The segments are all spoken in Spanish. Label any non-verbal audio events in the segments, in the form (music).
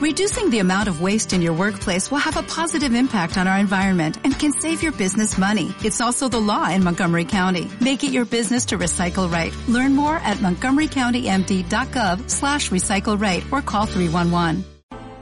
Reducing the amount of waste in your workplace will have a positive impact on our environment and can save your business money. It's also the law in Montgomery County. Make it your business to recycle right. Learn more at montgomerycountymd.gov slash recycle right or call 311.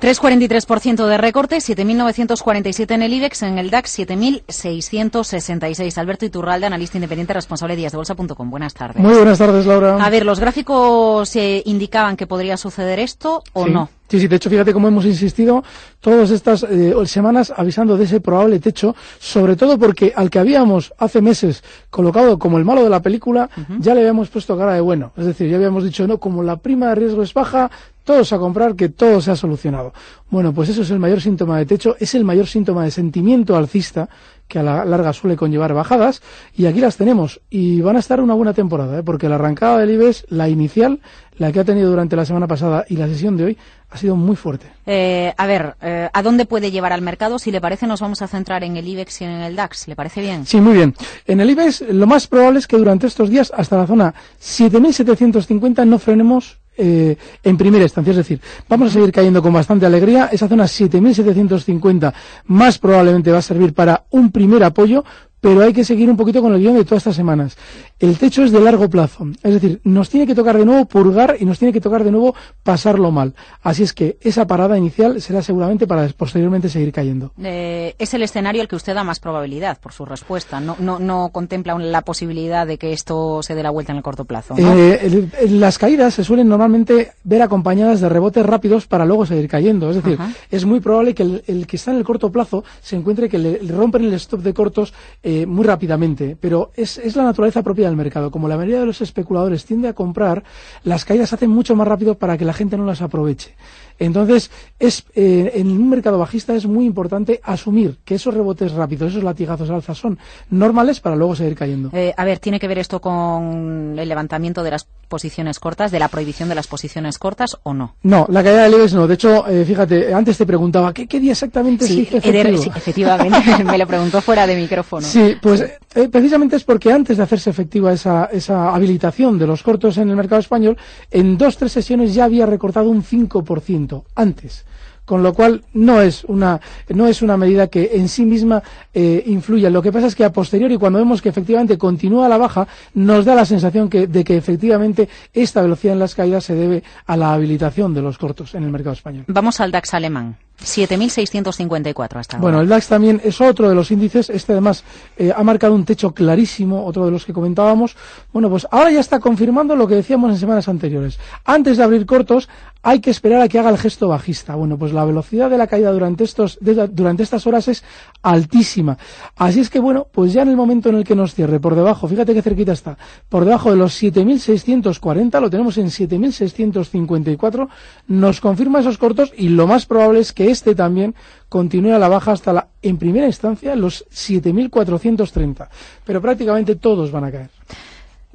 3,43% de recorte, 7.947 en el IBEX, en el DAX 7.666. Alberto Iturralde, analista independiente responsable de díasdebolsa.com. Buenas tardes. Muy buenas tardes, Laura. A ver, ¿los gráficos eh, indicaban que podría suceder esto o Sí. no? Sí, sí, de hecho, fíjate cómo hemos insistido todas estas eh, semanas avisando de ese probable techo, sobre todo porque al que habíamos hace meses colocado como el malo de la película, ya le habíamos puesto cara de bueno. Es decir, ya habíamos dicho, no, como la prima de riesgo es baja, todos a comprar, que todo se ha solucionado. Bueno, pues eso es el mayor síntoma de techo, es el mayor síntoma de sentimiento alcista, que a la larga suele conllevar bajadas, y aquí las tenemos. Y van a estar una buena temporada, ¿eh? porque la arrancada del IBEX, la inicial, la que ha tenido durante la semana pasada y la sesión de hoy, ha sido muy fuerte. Eh, a ver, eh, ¿a dónde puede llevar al mercado? Si le parece, nos vamos a centrar en el IBEX y en el DAX. ¿Le parece bien? Sí, muy bien. En el IBEX, lo más probable es que durante estos días, hasta la zona 7.750, no frenemos eh, en primera instancia. Es decir, vamos a seguir cayendo con bastante alegría. Esa zona 7.750 más probablemente va a servir para un primer apoyo, pero hay que seguir un poquito con el guion de todas estas semanas. El techo es de largo plazo. Es decir, nos tiene que tocar de nuevo purgar y nos tiene que tocar de nuevo pasarlo mal. Así es que esa parada inicial será seguramente para posteriormente seguir cayendo. Eh, es el escenario al que usted da más probabilidad por su respuesta. No, no, no contempla la posibilidad de que esto se dé la vuelta en el corto plazo. ¿no? Eh, el- el- las caídas se suelen normalmente ver acompañadas de rebotes rápidos para luego seguir cayendo. Es decir, Ajá. es muy probable que el, el que está en el corto plazo se encuentre que le, le rompen el stop de cortos eh, muy rápidamente. Pero es, es la naturaleza propia del mercado. Como la mayoría de los especuladores tiende a comprar, las caídas se hacen mucho más rápido para que la gente no las aproveche. Entonces, es, eh, en un mercado bajista es muy importante asumir que esos rebotes rápidos, esos latigazos al alza son normales para luego seguir cayendo. Eh, a ver, ¿tiene que ver esto con el levantamiento de las posiciones cortas, de la prohibición de las posiciones cortas o no? No, la caída del IBEX no. De hecho, eh, fíjate, antes te preguntaba, ¿qué, qué día exactamente Sí, efectivo? sí, efectivamente, (laughs) me lo preguntó fuera de micrófono. Sí, pues precisamente es porque antes de hacerse efectiva esa, esa habilitación de los cortos en el mercado español, en dos, tres sesiones ya había recortado un 5% antes. Con lo cual no es una, no es una medida que en sí misma eh, influya. Lo que pasa es que a posteriori, cuando vemos que efectivamente continúa la baja, nos da la sensación que, de que efectivamente esta velocidad en las caídas se debe a la habilitación de los cortos en el mercado español. Vamos al DAX alemán. 7.654 hasta ahora. Bueno, el DAX también es otro de los índices. Este además eh, ha marcado un techo clarísimo, otro de los que comentábamos. Bueno, pues ahora ya está confirmando lo que decíamos en semanas anteriores. Antes de abrir cortos, hay que esperar a que haga el gesto bajista. Bueno, pues la velocidad de la caída durante estos de- durante estas horas es altísima. Así es que bueno, pues ya en el momento en el que nos cierre por debajo, fíjate qué cerquita está, por debajo de los 7640, lo tenemos en 7654, nos confirma esos cortos y lo más probable es que este también continúe a la baja hasta la en primera instancia los 7430, pero prácticamente todos van a caer.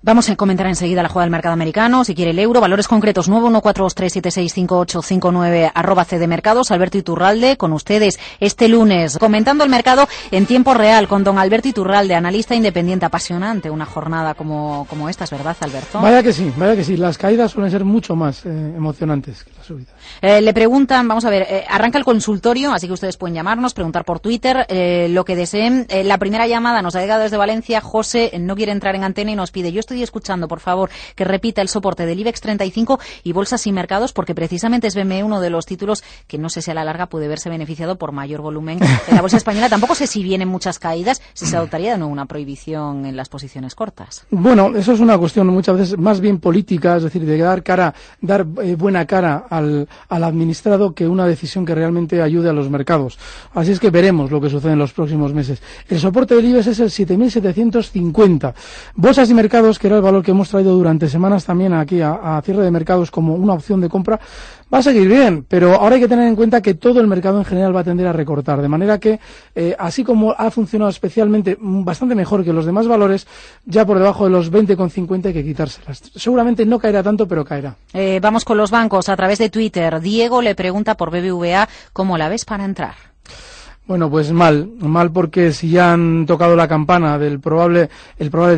Vamos a comentar enseguida la jugada del mercado americano, si quiere el euro, valores concretos 91423765859 arroba CD Mercados, Alberto Iturralde, con ustedes este lunes, comentando el mercado en tiempo real con don Alberto Iturralde, analista independiente, apasionante, una jornada como, como esta, ¿es verdad, Alberto? Vaya que sí, vaya que sí, las caídas suelen ser mucho más eh, emocionantes que las subidas. Eh, le preguntan, vamos a ver, eh, arranca el consultorio, así que ustedes pueden llamarnos, preguntar por Twitter, eh, lo que deseen. La primera llamada nos ha llegado desde Valencia. José no quiere entrar en antena y nos pide, yo estoy escuchando, por favor, que repita el soporte del IBEX 35 y bolsas y mercados, porque precisamente es BME uno de los títulos que no sé si a la larga puede verse beneficiado por mayor volumen en la bolsa española. Tampoco sé si vienen muchas caídas, si se adoptaría nuevo una prohibición en las posiciones cortas. Bueno, eso es una cuestión muchas veces más bien política, es decir, de dar cara, dar eh, buena cara al, al administrado que una decisión que realmente ayude a los mercados. Así es que veremos lo que sucede en los próximos meses. El soporte del IBEX es el 7.750. Bolsas y mercados, que era el valor que hemos traído durante semanas también aquí a, cierre de mercados como una opción de compra, va a seguir bien, pero ahora hay que tener en cuenta que todo el mercado en general va a tender a recortar, de manera que, eh, así como ha funcionado especialmente bastante mejor que los demás valores, ya por debajo de los 20,50 hay que quitárselas. Seguramente no caerá tanto, pero caerá. Eh, vamos con los bancos a través de Twitter. Diego le pregunta por BBVA cómo la ves para entrar. Bueno, pues mal, mal porque si ya han tocado la campana del probable, el probable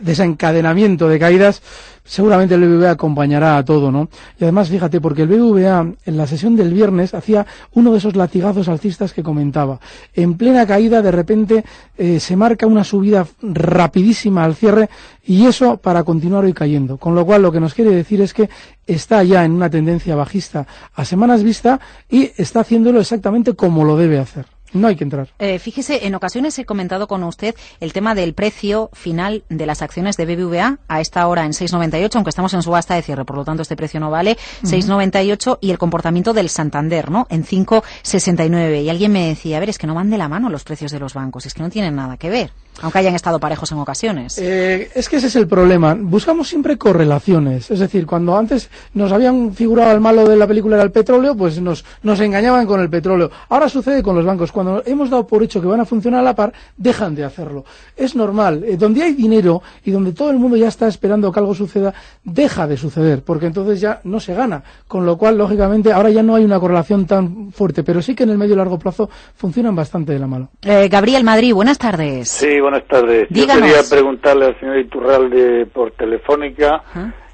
desencadenamiento de caídas, seguramente el BBVA acompañará a todo, ¿no? Y además, fíjate, porque el BBVA en la sesión del viernes hacía uno de esos latigazos alcistas que comentaba. En plena caída, de repente, eh, se marca una subida rapidísima al cierre y eso para continuar hoy cayendo. Con lo cual, lo que nos quiere decir es que está ya en una tendencia bajista a semanas vista y está haciéndolo exactamente como lo debe hacer. No hay que entrar. Eh, fíjese, en ocasiones he comentado con usted el tema del precio final de las acciones de BBVA a esta hora en 6,98, aunque estamos en subasta de cierre, por lo tanto este precio no vale, 6,98 y el comportamiento del Santander, ¿no? En 5,69. Y alguien me decía, a ver, es que no van de la mano los precios de los bancos, es que no tienen nada que ver aunque hayan estado parejos en ocasiones. Eh, es que ese es el problema. Buscamos siempre correlaciones. Es decir, cuando antes nos habían figurado el malo de la película era el petróleo, pues nos, nos engañaban con el petróleo. Ahora sucede con los bancos. Cuando hemos dado por hecho que van a funcionar a la par, dejan de hacerlo. Es normal. Eh, donde hay dinero y donde todo el mundo ya está esperando que algo suceda, deja de suceder, porque entonces ya no se gana. Con lo cual, lógicamente, ahora ya no hay una correlación tan fuerte, pero sí que en el medio y largo plazo funcionan bastante de la mano. Eh, Gabriel Madrid, buenas tardes. Sí, buenas tardes. Yo quería preguntarle al señor Iturralde por Telefónica,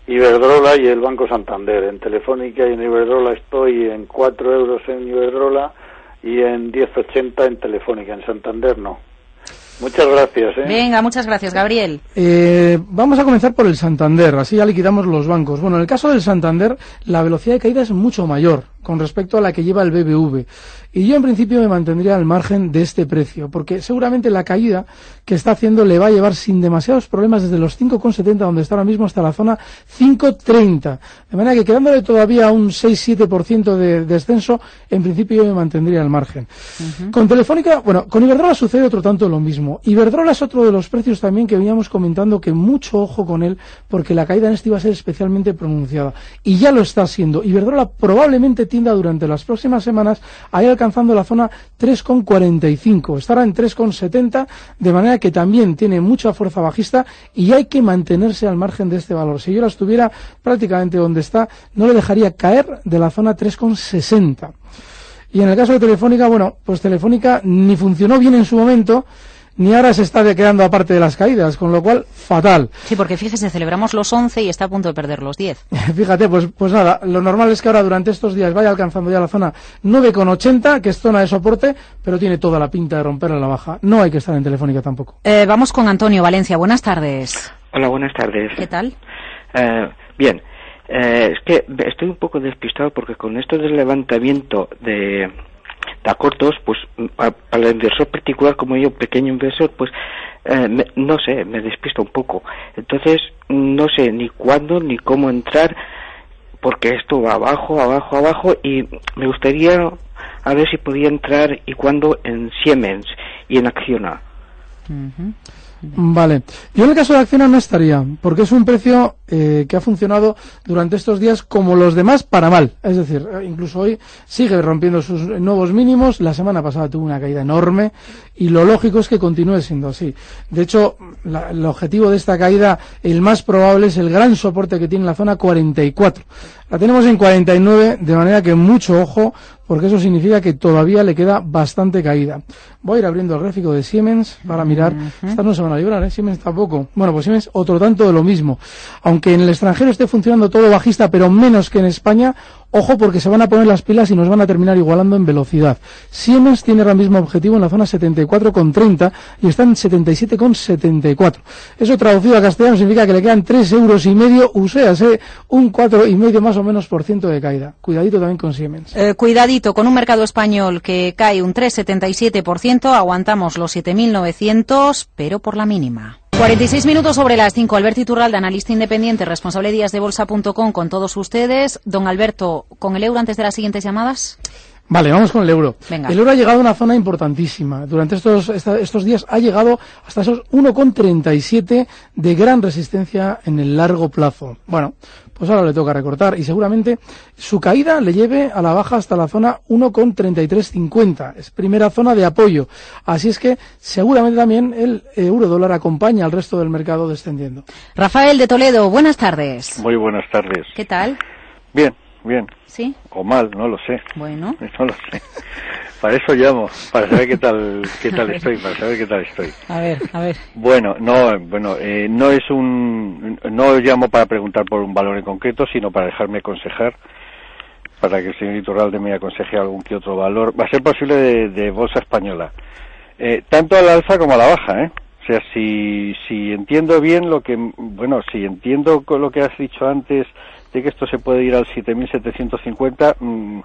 Iberdrola y el Banco Santander. En Telefónica y en Iberdrola estoy en 4 euros en Iberdrola y en 10,80 en Telefónica. En Santander no. Muchas gracias. ¿eh? Venga, muchas gracias, Gabriel. Eh, vamos a comenzar por el Santander, así ya liquidamos los bancos. Bueno, en el caso del Santander, la velocidad de caída es mucho mayor con respecto a la que lleva el BBV. Y yo en principio me mantendría al margen de este precio, porque seguramente la caída que está haciendo le va a llevar sin demasiados problemas desde los 5,70 donde está ahora mismo hasta la zona 5,30. De manera que quedándole todavía un 6-7% de descenso, en principio yo me mantendría al margen. Con Telefónica, bueno, con Iberdrola sucede otro tanto lo mismo. Iberdrola es otro de los precios también que veníamos comentando que mucho ojo con él, porque la caída en este iba a ser especialmente pronunciada. Y ya lo está haciendo. Iberdrola probablemente tienda durante las próximas semanas a ir alcanzando la zona 3,45. Estará en 3,70, de manera que también tiene mucha fuerza bajista y hay que mantenerse al margen de este valor. Si yo la estuviera prácticamente donde está, no le dejaría caer de la zona 3,60. Y en el caso de Telefónica, bueno, pues Telefónica ni funcionó bien en su momento, ni ahora se está quedando aparte de las caídas, con lo cual, fatal. (laughs) Sí, porque fíjese, celebramos los 11 y está a punto de perder los 10. (laughs) Fíjate, pues, pues nada, lo normal es que ahora durante estos días vaya alcanzando ya la zona 9,80, que es zona de soporte, pero tiene toda la pinta de romperla la baja. No hay que estar en Telefónica tampoco. Eh, vamos con Antonio Valencia, buenas tardes. Hola, buenas tardes. ¿Qué tal? Eh, bien, eh, es que estoy un poco despistado porque con esto del levantamiento de a cortos, pues para el inversor particular como yo, pequeño inversor, pues eh, no sé, me despisto un poco. Entonces, no sé ni cuándo ni cómo entrar, porque esto va abajo, abajo, abajo, y me gustaría a ver si podía entrar y cuándo en Siemens y en Acciona. Vale. Yo en el caso de Acciona no estaría, porque es un precio eh, que ha funcionado durante estos días como los demás para mal. Es decir, eh, incluso hoy sigue rompiendo sus nuevos mínimos. La semana pasada tuvo una caída enorme y lo lógico es que continúe siendo así. De hecho, el objetivo de esta caída, el más probable, es el gran soporte que tiene la zona 44. La tenemos en 49, de manera que mucho ojo, porque eso significa que todavía le queda bastante caída. Voy a ir abriendo el gráfico de Siemens para mirar. Estas no se van a librar, ¿eh? Siemens tampoco. Bueno, pues Siemens otro tanto de lo mismo. Aunque en el extranjero esté funcionando todo bajista, pero menos que en España, Ojo porque se van a poner las pilas y nos van a terminar igualando en velocidad. Siemens tiene ahora mismo objetivo en la zona 74,30 y está en 77,74. Eso traducido a castellano significa que le quedan 3 euros y medio, sea, un 4 y medio más o menos por ciento de caída. Cuidadito también con Siemens. Eh, cuidadito con un mercado español que cae un 3,77%, aguantamos los 7.900, pero por la mínima. 46 minutos sobre las 5. Alberto Iturralde, analista independiente, responsable de días de bolsa.com con todos ustedes. Don Alberto, ¿con el euro antes de las siguientes llamadas? Vale, vamos con el euro. El euro ha llegado a una zona importantísima. Durante estos, estos días ha llegado hasta esos 1,37 de gran resistencia en el largo plazo. Bueno, pues ahora le toca recortar y seguramente su caída le lleve a la baja hasta la zona 1,3350. Es primera zona de apoyo. Así es que seguramente también el euro dólar acompaña al resto del mercado descendiendo. Rafael de Toledo, buenas tardes. Muy buenas tardes. ¿Qué tal? Bien, bien. ¿Sí? O mal, no lo sé. Bueno. (laughs) No lo sé. Para eso llamo, para saber qué tal, qué tal (laughs) estoy, para saber qué tal estoy. A ver, a ver. Bueno, no, bueno, eh, no es un, no llamo para preguntar por un valor en concreto, sino para dejarme aconsejar, para que el señor Iturralde me aconseje algún que otro valor. Va a ser posible de, bolsa española, eh, tanto a la alza como a la baja, ¿eh? O sea, si, si entiendo bien lo que, bueno, si entiendo lo que has dicho antes de que esto se puede ir al 7.750, mmm,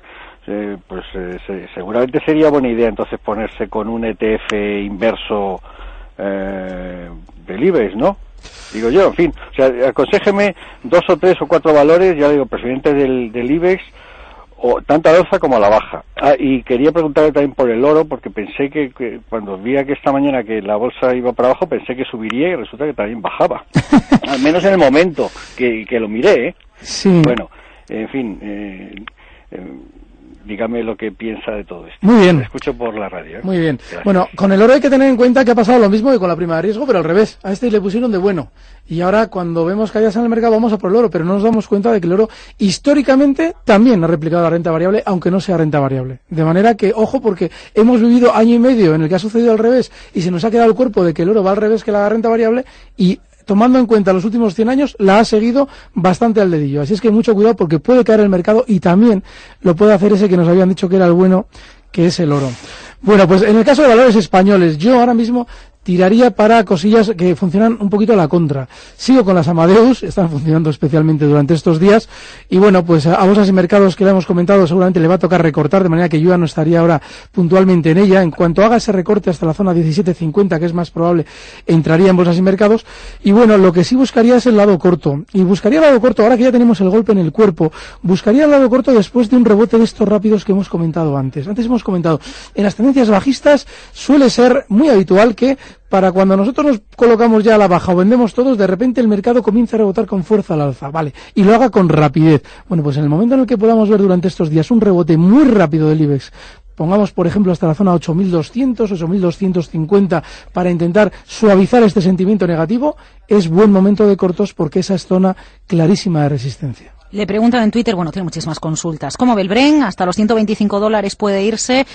eh, pues eh, seguramente sería buena idea entonces ponerse con un ETF inverso eh, del IBEX, ¿no? Digo yo, en fin, o sea, aconsejeme dos o tres o cuatro valores, ya digo, presidente del, del IBEX, o tanto a la alza como a la baja. Ah, y quería preguntarle también por el oro, porque pensé que, cuando vi que esta mañana que la bolsa iba para abajo, pensé que subiría y resulta que también bajaba. (laughs) Al menos en el momento que, que lo miré, ¿eh? Sí. Bueno, en fin, eh, dígame lo que piensa de todo esto. Muy bien. escucho por la radio. ¿eh? Muy bien. Bueno, con el oro hay que tener en cuenta que ha pasado lo mismo que con la prima de riesgo, pero al revés. A este le pusieron de bueno. Y ahora, cuando vemos caídas en el mercado, vamos a por el oro, pero no nos damos cuenta de que el oro históricamente también ha replicado la renta variable, aunque no sea renta variable. De manera que, ojo, porque hemos vivido año y medio en el que ha sucedido al revés y se nos ha quedado el cuerpo de que el oro va al revés que la renta variable y tomando en cuenta los últimos 100 años, la ha seguido bastante al dedillo. Así es que mucho cuidado porque puede caer el mercado y también lo puede hacer ese que nos habían dicho que era el bueno, que es el oro. Bueno, pues en el caso de valores españoles, yo ahora mismo tiraría para cosillas que funcionan un poquito a la contra. Sigo con las Amadeus, están funcionando especialmente durante estos días, y bueno, pues a bolsas y mercados que le hemos comentado seguramente le va a tocar recortar, de manera que yo ya no estaría ahora puntualmente en ella. En cuanto haga ese recorte hasta la zona 17.50, que es más probable, entraría en bolsas y mercados. Y bueno, lo que sí buscaría es el lado corto. Y buscaría el lado corto, ahora que ya tenemos el golpe en el cuerpo, buscaría el lado corto después de un rebote de estos rápidos que hemos comentado antes. Antes hemos comentado, en las tendencias bajistas suele ser muy habitual que para cuando nosotros nos colocamos ya a la baja o vendemos todos, de repente el mercado comienza a rebotar con fuerza al alza, ¿vale? Y lo haga con rapidez. Bueno, pues en el momento en el que podamos ver durante estos días un rebote muy rápido del IBEX, pongamos por ejemplo hasta la zona 8200, 8250 para intentar suavizar este sentimiento negativo, es buen momento de cortos porque esa es zona clarísima de resistencia. Le preguntan en Twitter, bueno, tiene muchísimas consultas. ¿Cómo ve el Bren? Hasta los 125 dólares puede irse.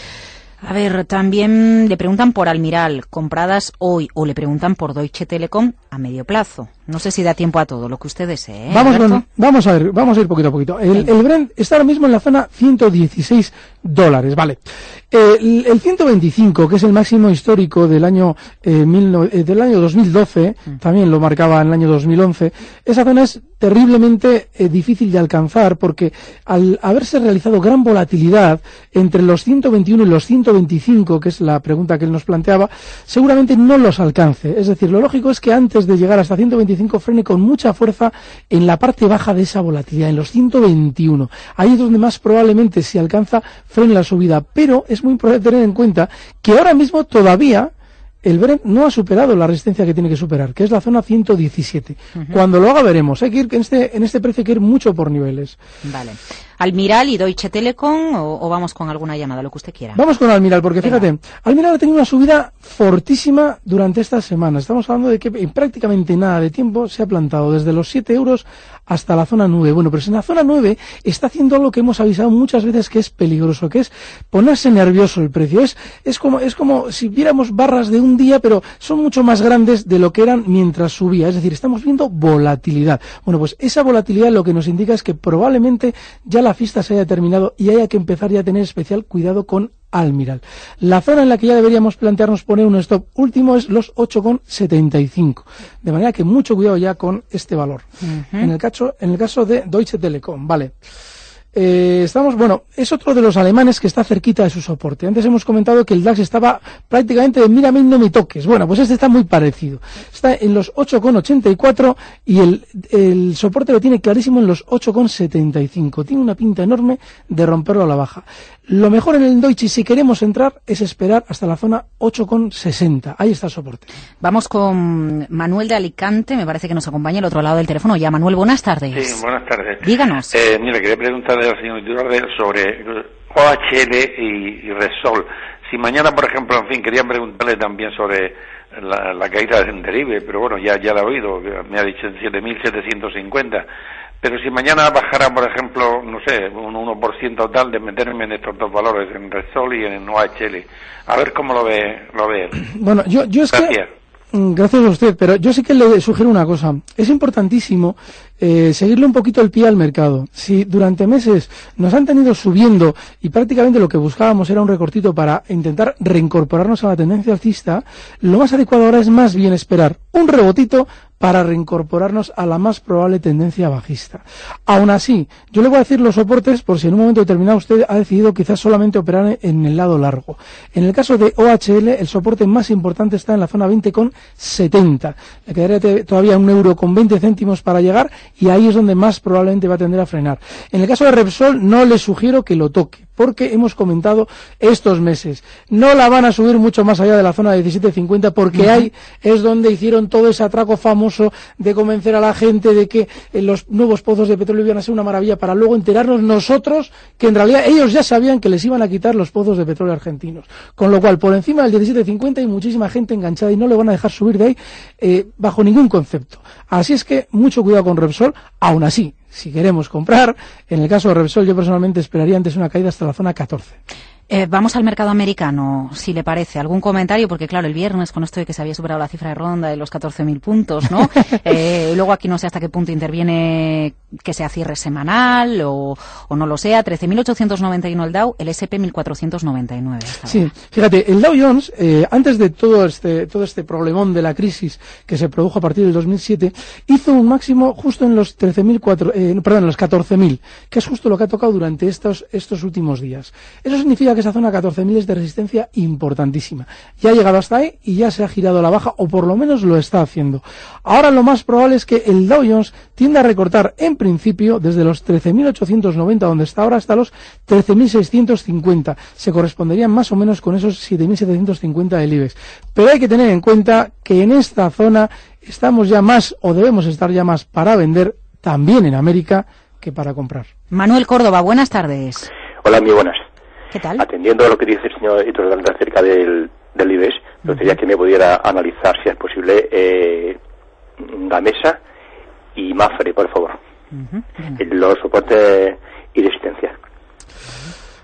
A ver, también le preguntan por Almiral, compradas hoy, o le preguntan por Deutsche Telekom a medio plazo. No sé si da tiempo a todo, lo que usted desee. ¿eh, vamos, vamos a ver, vamos a ir poquito a poquito. El, el, Brent está ahora mismo en la zona 116 dólares, vale. El, el 125, que es el máximo histórico del año, eh, eh del año 2012, mm. también lo marcaba en el año 2011, esa zona es terriblemente difícil de alcanzar porque al haberse realizado gran volatilidad entre los 121 y los 125, que es la pregunta que él nos planteaba, seguramente no los alcance. Es decir, lo lógico es que antes de llegar hasta 125 frene con mucha fuerza en la parte baja de esa volatilidad, en los 121. Ahí es donde más probablemente si alcanza frene la subida, pero es muy importante tener en cuenta que ahora mismo todavía el Brent no ha superado la resistencia que tiene que superar, que es la zona 117. Cuando lo haga veremos. Hay que ir en este, en este precio hay que ir mucho por niveles. Vale. Almiral y Deutsche Telekom o, vamos con alguna llamada, lo que usted quiera. Vamos con Almiral, porque fíjate, Almiral ha tenido una subida fortísima durante estas semanas. Estamos hablando de que en prácticamente nada de tiempo se ha plantado desde los 7 euros hasta la zona 9. Bueno, pero en la zona 9 está haciendo algo que hemos avisado muchas veces que es peligroso, que es ponerse nervioso el precio. Es, es, como, es como si viéramos barras de un día, pero son mucho más grandes de lo que eran mientras subía. Es decir, estamos viendo volatilidad. Bueno, pues esa volatilidad lo que nos indica es que probablemente ya la fiesta se haya terminado y haya que empezar ya a tener especial cuidado con Almiral. La zona en la que ya deberíamos plantearnos poner un stop último es los 8,75. De manera que mucho cuidado ya con este valor. en, el caso, en el caso de Deutsche Telekom, vale. Eh, estamos, bueno, es otro de los alemanes que está cerquita de su soporte. Antes hemos comentado que el DAX estaba prácticamente de mírame no me toques. Bueno, pues este está muy parecido. Está en los 8,84 y el, el soporte lo tiene clarísimo en los 8,75. Tiene una pinta enorme de romperlo a la baja. Lo mejor en el Deutsche, si queremos entrar, es esperar hasta la zona 8,60. Ahí está el soporte. Vamos con Manuel de Alicante, me parece que nos acompaña al otro lado del teléfono. Ya, Manuel, buenas tardes. Sí, buenas tardes. Díganos. Eh, mira, quería preguntarle al señor Iturralde sobre OHL y, Resol. Si mañana, por ejemplo, en fin, quería preguntarle también sobre la, caída del Derive, pero bueno, ya, ya la he oído, me ha dicho 7.750 Pero si mañana bajara, por ejemplo, no sé, un 1% tal, de meterme en estos dos valores, en Resol y en OHL. A ver cómo lo ve, lo ve (clears throat) Bueno, yo, yo es que... Mm, gracias a usted, pero yo sí que le sugiero una cosa. Es importantísimo eh, seguirle un poquito el pie al mercado. Si durante meses nos han tenido subiendo y prácticamente lo que buscábamos era un recortito para intentar reincorporarnos a la tendencia alcista, lo más adecuado ahora es más bien esperar un rebotito para reincorporarnos a la más probable tendencia bajista. Aún así, yo le voy a decir los soportes por si en un momento determinado usted ha decidido quizás solamente operar en el lado largo. En el caso de OHL, el soporte más importante está en la zona 20,70. Le quedaría todavía un euro con 20 céntimos para llegar y ahí es donde más probablemente va a tender a frenar. En el caso de Repsol, no le sugiero que lo toque porque hemos comentado estos meses. No la van a subir mucho más allá de la zona de 17.50 porque ahí es donde hicieron todo ese atraco famoso de convencer a la gente de que eh, los nuevos pozos de petróleo iban a ser una maravilla para luego enterarnos nosotros que en realidad ellos ya sabían que les iban a quitar los pozos de petróleo argentinos. Con lo cual, por encima del 17.50 hay muchísima gente enganchada y no le van a dejar subir de ahí eh, bajo ningún concepto. Así es que mucho cuidado con Repsol, aún así, si queremos comprar. En el caso de Repsol, yo personalmente esperaría antes una caída hasta la zona 14. Eh, vamos al mercado americano, si le parece. ¿Algún comentario? Porque, claro, el viernes, con esto de que se había superado la cifra de ronda de los 14.000 puntos, ¿no? (laughs) eh, luego aquí no sé hasta qué punto interviene que sea cierre semanal o, o no lo sea. 13.891 el Dow, el S&P 1.499. Sí, fíjate, el Dow Jones, eh, antes de todo este, todo este problemón de la crisis que se produjo a partir del 2007, hizo un máximo justo en los 13.000, eh, perdón, en los 14.000, que es justo lo que ha tocado durante estos, estos últimos días. Eso significa que esa zona 14.000 es de resistencia importantísima. Ya ha llegado hasta ahí y ya se ha girado a la baja, o por lo menos lo está haciendo. Ahora lo más probable es que el Dow Jones tienda a recortar en principio desde los 13.890, donde está ahora, hasta los 13.650. Se corresponderían más o menos con esos 7.750 del IBEX. Pero hay que tener en cuenta que en esta zona estamos ya más, o debemos estar ya más para vender, también en América, que para comprar. Manuel Córdoba, buenas tardes. Hola, muy buenas. ¿Qué tal? Atendiendo a lo que dice el señor Iturralde acerca del, del IBEX, me gustaría que me pudiera analizar, si es posible, eh, Gamesa y Mafre, por favor. Los soportes y resistencia.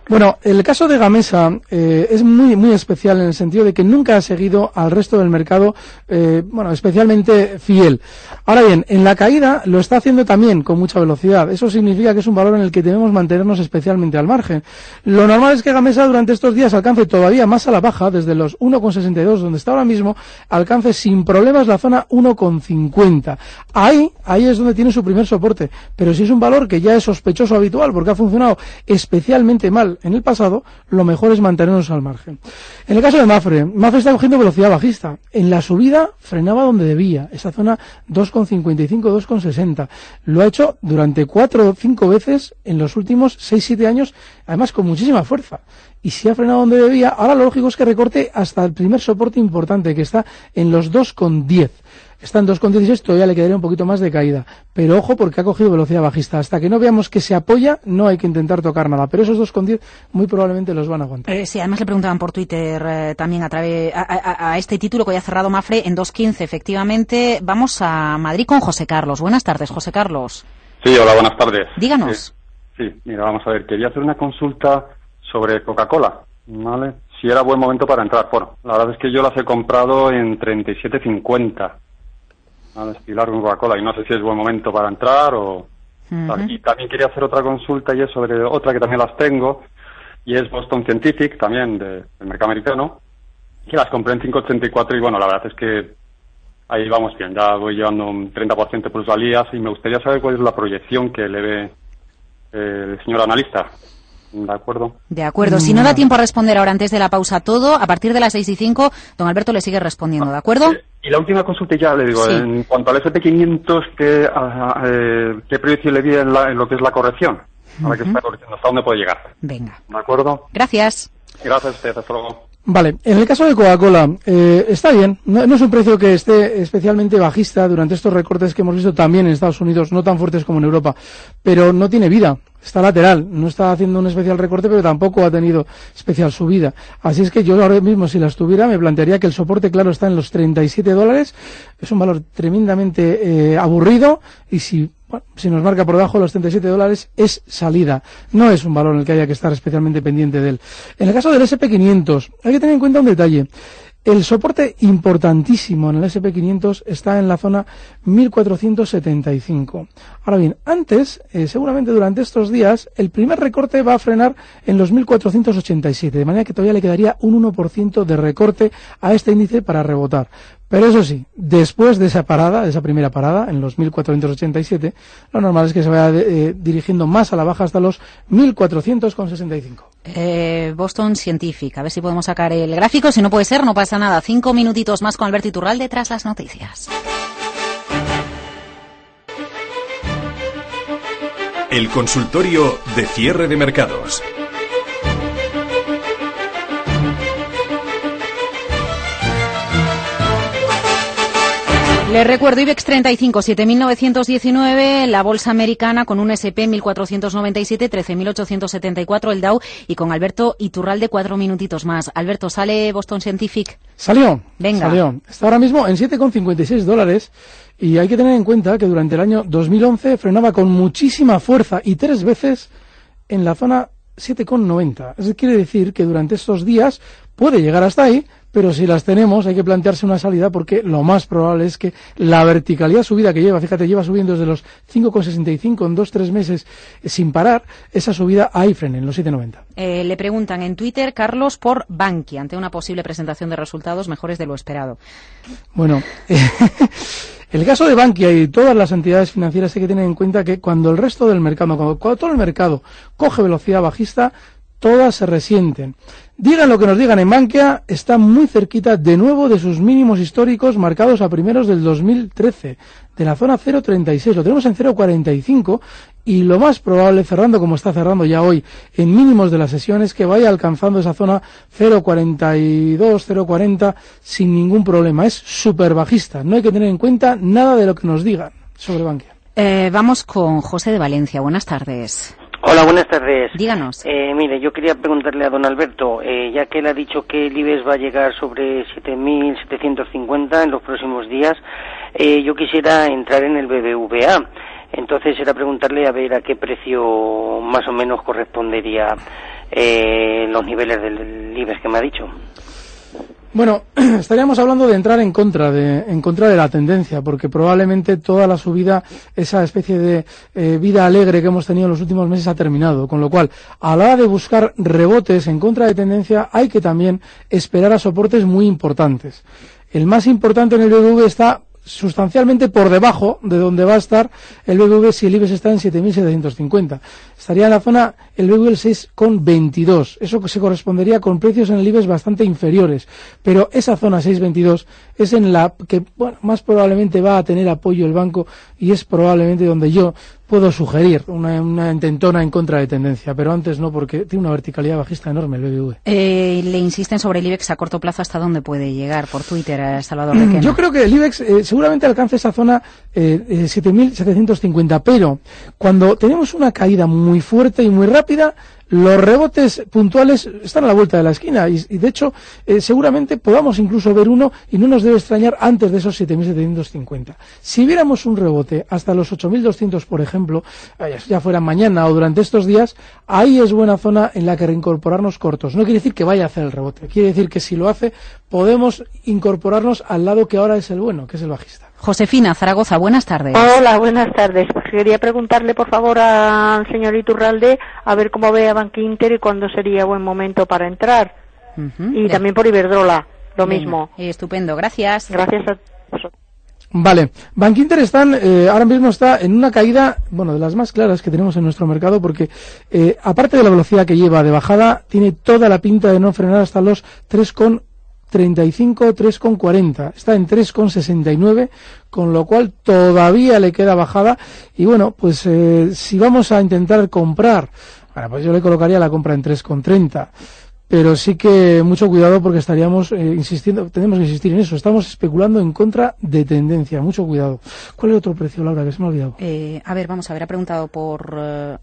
Bueno, el caso de Gamesa eh, es muy muy especial en el sentido de que nunca ha seguido al resto del mercado, eh, bueno, especialmente fiel. Ahora bien, en la caída lo está haciendo también con mucha velocidad. Eso significa que es un valor en el que debemos mantenernos especialmente al margen. Lo normal es que Gamesa durante estos días alcance todavía más a la baja, desde los 1,62 donde está ahora mismo, alcance sin problemas la zona 1,50. Ahí, ahí es donde tiene su primer soporte. Pero si es un valor que ya es sospechoso habitual porque ha funcionado especialmente mal en el pasado, lo mejor es mantenernos al margen. En el caso de Mafre, Mafre está cogiendo velocidad bajista. En la subida frenaba donde debía, esa zona 2,55, 2,60. Lo ha hecho durante cuatro o cinco veces en los últimos 6-7 años, además con muchísima fuerza. Y si ha frenado donde debía, ahora lo lógico es que recorte hasta el primer soporte importante, que está en los 2,10. Está en 2,16, todavía le quedaría un poquito más de caída. Pero ojo porque ha cogido velocidad bajista. Hasta que no veamos que se apoya, no hay que intentar tocar nada. Pero esos 2,10 muy probablemente los van a aguantar. Eh, sí, además le preguntaban por Twitter eh, también a, través, a, este título que hoy ha cerrado Mafre en 2,15. Efectivamente, vamos a Madrid con José Carlos. Buenas tardes, José Carlos. Sí, hola, buenas tardes. Díganos. Sí, mira, vamos a ver. Quería hacer una consulta sobre Coca-Cola. ¿Vale? Si era buen momento para entrar. Bueno, la verdad es que yo las he comprado en 37.50 a destilar un Coca-Cola y no sé si es buen momento para entrar o... Y también quería hacer otra consulta y es sobre otra que también las tengo y es Boston Scientific, también de, del mercado americano, que las compré en 5.84 y bueno, la verdad es que ahí vamos bien, ya voy llevando un 30% de plusvalías y me gustaría saber cuál es la proyección que le ve eh, el señor analista. ¿De acuerdo? De acuerdo. Si no da tiempo a responder ahora antes de la pausa todo, a partir de las 6 y 5, don Alberto le sigue respondiendo, ¿de acuerdo? Eh, y la última consulta ya le digo, en cuanto al SP500, ¿qué, eh, ¿qué proyección le vi en, lo que es la corrección? ¿Hasta dónde puede llegar? Venga. ¿De acuerdo? Gracias. Gracias a usted, hasta luego. Vale, en el caso de Coca-Cola, eh, está bien, no, es un precio que esté especialmente bajista durante estos recortes que hemos visto también en Estados Unidos, no tan fuertes como en Europa, pero no tiene vida, está lateral, no está haciendo un especial recorte, pero tampoco ha tenido especial subida. Así es que yo ahora mismo, si las tuviera, me plantearía que el soporte, claro, está en los 37 dólares, es un valor tremendamente eh, aburrido, y si si nos marca por debajo de los 37 dólares, es salida. No es un valor en el que haya que estar especialmente pendiente de él. En el caso del SP500, hay que tener en cuenta un detalle. El soporte importantísimo en el SP500 está en la zona 1475. Ahora bien, antes, eh, seguramente durante estos días, el primer recorte va a frenar en los 1487, de manera que todavía le quedaría un 1% de recorte a este índice para rebotar. Pero eso sí, después de esa parada, de esa primera parada, en los 1487, lo normal es que se vaya eh, dirigiendo más a la baja hasta los 1465. Eh, Boston Scientific, a ver si podemos sacar el gráfico. Si no puede ser, no pasa nada. Cinco minutitos más con Alberto Iturralde tras las noticias. El consultorio de cierre de mercados. Les recuerdo IBEX 35, 7.919, la bolsa americana con un SP 1.497, 13.874 el Dow y con Alberto Iturralde cuatro minutitos más. Alberto, ¿sale Boston Scientific? Salió. Venga. Salió. Está ahora mismo en 7,56 dólares y hay que tener en cuenta que durante el año 2011 frenaba con muchísima fuerza y tres veces en la zona 7,90. Eso quiere decir que durante estos días puede llegar hasta ahí, pero si las tenemos hay que plantearse una salida porque lo más probable es que la verticalidad subida que lleva, fíjate, lleva subiendo desde los 5,65 en dos, tres meses eh, sin parar, esa subida ahí frene en los 7,90. Eh, le preguntan en Twitter, Carlos, por Bankia, ante una posible presentación de resultados mejores de lo esperado. Bueno, (laughs) el caso de Bankia y todas las entidades financieras hay que tener en cuenta que cuando el resto del mercado, cuando todo el mercado coge velocidad bajista, todas se resienten. Digan lo que nos digan en Bankia, está muy cerquita de nuevo de sus mínimos históricos marcados a primeros del 2013, de la zona 0,36. Lo tenemos en 0,45 y lo más probable, cerrando como está cerrando ya hoy en mínimos de las sesiones, que vaya alcanzando esa zona 0,42, 0,40 sin ningún problema. Es súper bajista. No hay que tener en cuenta nada de lo que nos digan sobre Bankia. Eh, vamos con José de Valencia. Buenas tardes. Hola, buenas tardes. Díganos. Eh, mire, yo quería preguntarle a don Alberto, eh, ya que él ha dicho que el IBEX va a llegar sobre 7.750 en los próximos días, eh, yo quisiera entrar en el BBVA. Entonces era preguntarle a ver a qué precio más o menos correspondería los niveles del IBEX que me ha dicho. Bueno, (clears throat) estaríamos hablando de entrar en contra de, en contra de la tendencia, porque probablemente toda la subida, esa especie de eh, vida alegre que hemos tenido en los últimos meses ha terminado. Con lo cual, a la hora de buscar rebotes en contra de tendencia, hay que también esperar a soportes muy importantes. El más importante en el BBV está sustancialmente por debajo de donde va a estar el BBV si el IBEX está en 7.750. Estaría en la zona el BBV 6,22. Eso se correspondería con precios en el IBEX bastante inferiores. Pero esa zona 6,22 es en la que más probablemente va a tener apoyo el banco y es probablemente donde yo puedo sugerir una, intentona en contra de tendencia, pero antes no, porque tiene una verticalidad bajista enorme el BBV. Eh, le insisten sobre el IBEX a corto plazo, ¿hasta dónde puede llegar? Por Twitter, eh, Salvador (clears throat) Requena. Yo creo que el IBEX eh, seguramente alcance esa zona eh, 7.750, pero cuando tenemos una caída muy fuerte y muy rápida, los rebotes puntuales están a la vuelta de la esquina y, de hecho eh, seguramente podamos incluso ver uno y no nos debe extrañar antes de esos 7.750. Si viéramos un rebote hasta los 8.200, por ejemplo, eh, ya fuera mañana o durante estos días, ahí es buena zona en la que reincorporarnos cortos. No quiere decir que vaya a hacer el rebote, quiere decir que si lo hace podemos incorporarnos al lado que ahora es el bueno, que es el bajista. Josefina, Zaragoza, buenas tardes. Hola, buenas tardes. Pues quería preguntarle, por favor, al señor Iturralde a ver cómo ve a Bank Inter y cuándo sería buen momento para entrar. y también por Iberdrola, lo mismo. Estupendo, gracias. Gracias a Vale, Bank Inter están, eh, ahora mismo está en una caída, bueno, de las más claras que tenemos en nuestro mercado, porque eh, aparte de la velocidad que lleva de bajada, tiene toda la pinta de no frenar hasta los 3,1 35, 3,40. Está en 3,69, con lo cual todavía le queda bajada. Y bueno, pues eh, si vamos a intentar comprar, bueno, pues yo le colocaría la compra en 3,30. Pero sí que mucho cuidado porque estaríamos eh, insistiendo, tenemos que insistir en eso. Estamos especulando en contra de tendencia. Mucho cuidado. ¿Cuál es otro precio, Laura, que se me ha olvidado? Eh, a ver, vamos a ver, ha preguntado por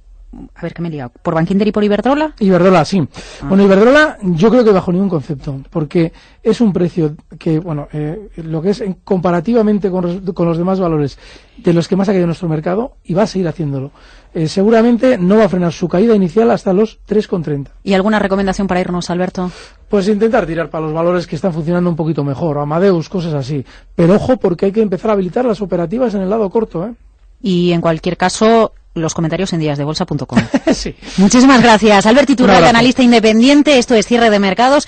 a ver qué me he liado, por Bankinter y por Iberdrola. Iberdrola, sí. Ah. Bueno, Iberdrola yo creo que bajo ningún concepto, porque es un precio que, bueno, eh, lo que es comparativamente con, con, los demás valores de los que más ha caído en nuestro mercado y va a seguir haciéndolo. Eh, seguramente no va a frenar su caída inicial hasta los 3,30. ¿Y alguna recomendación para irnos, Alberto? Pues intentar tirar para los valores que están funcionando un poquito mejor, Amadeus, cosas así. Pero ojo, porque hay que empezar a habilitar las operativas en el lado corto, ¿eh? Y en cualquier caso, los comentarios en díasdebolsa.com. (laughs) sí. Muchísimas gracias. Albert Iturralde, analista independiente. Esto es Cierre de Mercados.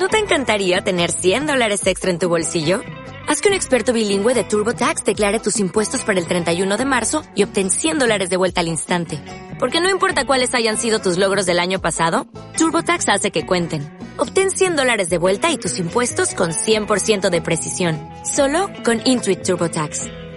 ¿No te encantaría tener 100 dólares extra en tu bolsillo? Haz que un experto bilingüe de TurboTax declare tus impuestos para el 31 de marzo y obtén 100 dólares de vuelta al instante. Porque no importa cuáles hayan sido tus logros del año pasado, TurboTax hace que cuenten. Obtén 100 dólares de vuelta y tus impuestos con 100% de precisión. Solo con Intuit TurboTax.